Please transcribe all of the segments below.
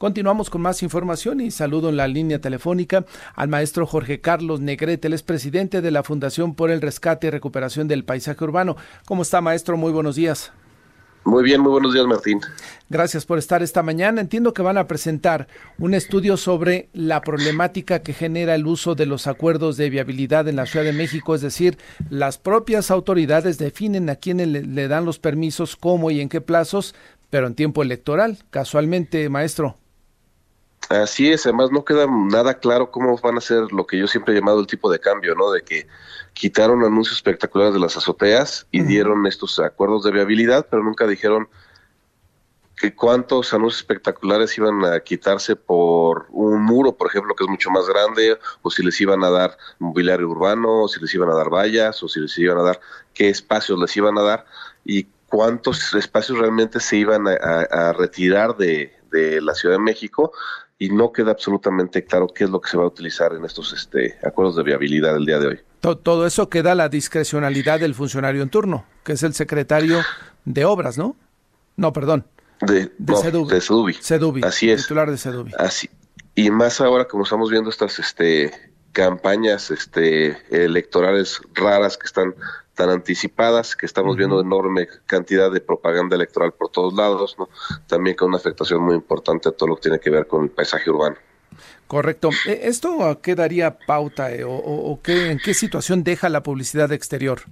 Continuamos con más información y saludo en la línea telefónica al maestro Jorge Carlos Negrete, el es presidente de la Fundación por el Rescate y Recuperación del Paisaje Urbano. ¿Cómo está, maestro? Muy buenos días. Muy bien, muy buenos días, Martín. Gracias por estar esta mañana. Entiendo que van a presentar un estudio sobre la problemática que genera el uso de los acuerdos de viabilidad en la Ciudad de México, es decir, las propias autoridades definen a quiénes le, le dan los permisos, cómo y en qué plazos, pero en tiempo electoral, casualmente, maestro. Así es, además no queda nada claro cómo van a ser lo que yo siempre he llamado el tipo de cambio, ¿no? De que quitaron anuncios espectaculares de las azoteas y dieron estos acuerdos de viabilidad, pero nunca dijeron que cuántos anuncios espectaculares iban a quitarse por un muro, por ejemplo, que es mucho más grande, o si les iban a dar mobiliario urbano, o si les iban a dar vallas, o si les iban a dar qué espacios les iban a dar y cuántos espacios realmente se iban a, retirar de, de la Ciudad de México y no queda absolutamente claro qué es lo que se va a utilizar en estos este, acuerdos de viabilidad el día de hoy. Todo, eso queda a la discrecionalidad del funcionario en turno, que es el secretario de obras, ¿no? No, perdón. De, de, Sedubi. Así es. Titular de Sedubi. Así. Y más ahora, como estamos viendo estas este, campañas este, electorales raras que están tan anticipadas, que estamos viendo enorme cantidad de propaganda electoral por todos lados, ¿no? también con una afectación muy importante a todo lo que tiene que ver con el paisaje urbano. Correcto. E, ¿Esto qué daría pauta eh, o, qué, en qué situación deja la publicidad exterior?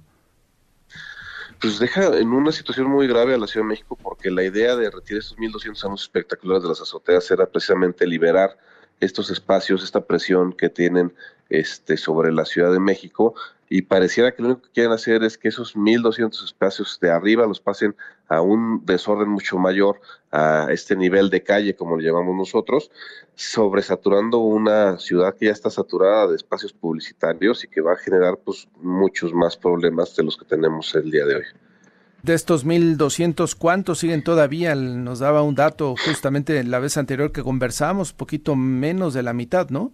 Pues deja en una situación muy grave a la Ciudad de México porque la idea de retirar estos 1.200 años espectaculares de las azoteas era precisamente liberar estos espacios, esta presión que tienen este, sobre la Ciudad de México y pareciera que lo único que quieren hacer es que esos 1.200 espacios de arriba los pasen a un desorden mucho mayor, a este nivel de calle, como le llamamos nosotros, sobresaturando una ciudad que ya está saturada de espacios publicitarios y que va a generar pues, muchos más problemas de los que tenemos el día de hoy. De estos 1.200, ¿cuántos siguen todavía? Nos daba un dato justamente la vez anterior que conversamos, poquito menos de la mitad, ¿no?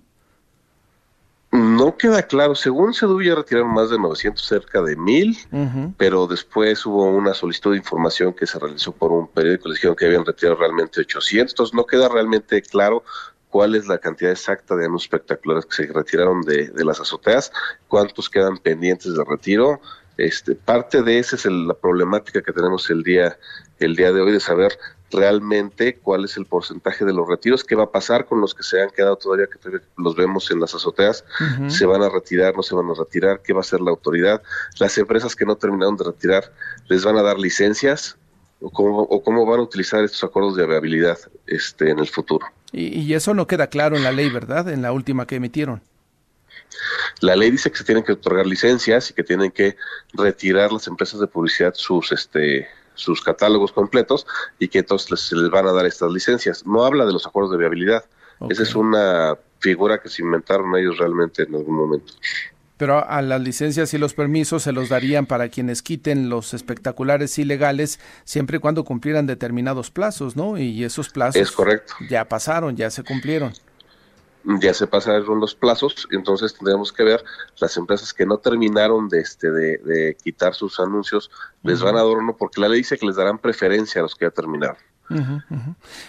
No queda claro. Según Sedu ya retiraron más de 900, cerca de 1000, pero después hubo una solicitud de información que se realizó por un periódico. Les dijeron que habían retirado realmente 800. Entonces no queda realmente claro cuál es la cantidad exacta de anuncios espectaculares que se retiraron de, de las azoteas, cuántos quedan pendientes de retiro este, parte de esa es la problemática que tenemos el día, el día de hoy de saber realmente cuál es el porcentaje de los retiros, qué va a pasar con los que se han quedado todavía, que los vemos en las azoteas, se van a retirar, no se van a retirar, qué va a hacer la autoridad, las empresas que no terminaron de retirar, les van a dar licencias o cómo, o cómo van a utilizar estos acuerdos de viabilidad este, en el futuro. y eso no queda claro en la ley, ¿verdad? En la última que emitieron. La ley dice que se tienen que otorgar licencias y que tienen que retirar las empresas de publicidad sus este sus catálogos completos y que entonces se les van a dar estas licencias. No habla de los acuerdos de viabilidad. Esa es una figura que se inventaron ellos realmente en algún momento. Pero a las licencias y los permisos se los darían para quienes quiten los espectaculares ilegales siempre y cuando cumplieran determinados plazos, ¿no? Y esos plazos es correcto. ya pasaron, ya se cumplieron ya se pasaron los plazos, entonces tendremos que ver las empresas que no terminaron de este de, quitar sus anuncios, les van a dar uno porque la ley dice que les darán preferencia a los que ya terminaron.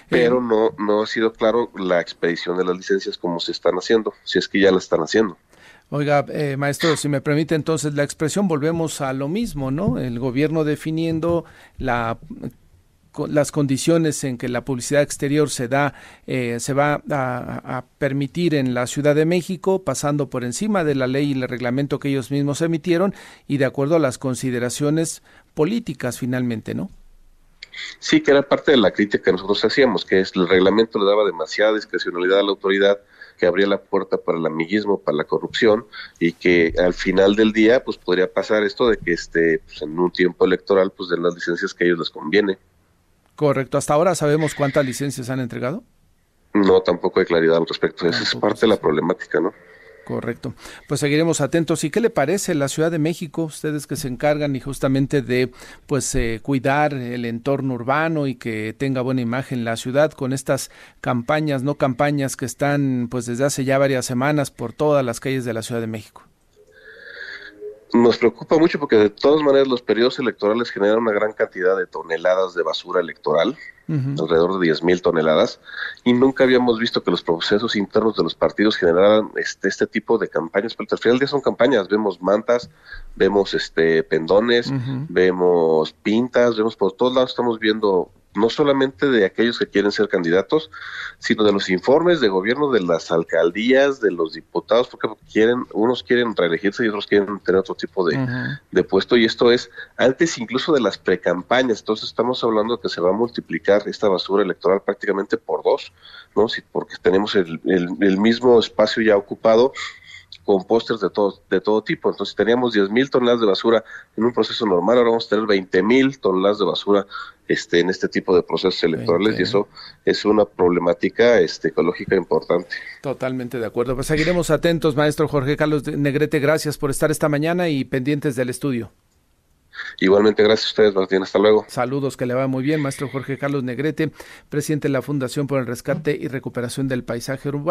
Pero eh, no, no ha sido claro la expedición de las licencias como se están haciendo, si es que ya la están haciendo. Oiga, eh, maestro, si me permite entonces la expresión, volvemos a lo mismo, ¿no? El gobierno definiendo la las condiciones en que la publicidad exterior se da, eh, se va a, permitir en la Ciudad de México, pasando por encima de la ley y el reglamento que ellos mismos emitieron y de acuerdo a las consideraciones políticas finalmente, ¿no? Sí, que era parte de la crítica que nosotros hacíamos, que es el reglamento le daba demasiada discrecionalidad a la autoridad, que abría la puerta para el amiguismo, para la corrupción y que al final del día pues podría pasar esto de que este pues, en un tiempo electoral pues den las licencias que a ellos les conviene. Correcto. ¿Hasta ahora sabemos cuántas licencias han entregado? No, tampoco hay claridad al respecto. Esa es parte de la problemática, ¿no? Correcto. Pues seguiremos atentos. ¿Y qué le parece la Ciudad de México? Ustedes que se encargan y justamente de pues eh, cuidar el entorno urbano y que tenga buena imagen la ciudad con estas campañas, no campañas que están pues desde hace ya varias semanas por todas las calles de la Ciudad de México. Nos preocupa mucho porque de todas maneras los periodos electorales generan una gran cantidad de toneladas de basura electoral, alrededor de 10 mil toneladas, y nunca habíamos visto que los procesos internos de los partidos generaran este, este tipo de campañas, pero al final del día son campañas, vemos mantas, vemos este pendones, vemos pintas, vemos por todos lados, estamos viendo no solamente de aquellos que quieren ser candidatos, sino de los informes de gobierno de las alcaldías, de los diputados, porque quieren, unos quieren reelegirse y otros quieren tener otro tipo de, de puesto, y esto es antes incluso de las precampañas, entonces estamos hablando de que se va a multiplicar esta basura electoral prácticamente por dos, ¿no? Sí, porque tenemos el, el mismo espacio ya ocupado con pósters de todo, de todo tipo. Entonces teníamos 10 mil toneladas de basura en un proceso normal, ahora vamos a tener 20 mil toneladas de basura este, en este tipo de procesos electorales y eso es una problemática este, ecológica importante. Totalmente de acuerdo. Pues seguiremos atentos, maestro Jorge Carlos Negrete. Gracias por estar esta mañana y pendientes del estudio. Igualmente, gracias a ustedes, Martín. Hasta luego. Saludos, que le va muy bien, maestro Jorge Carlos Negrete, presidente de la Fundación por el Rescate y Recuperación del Paisaje Urbano.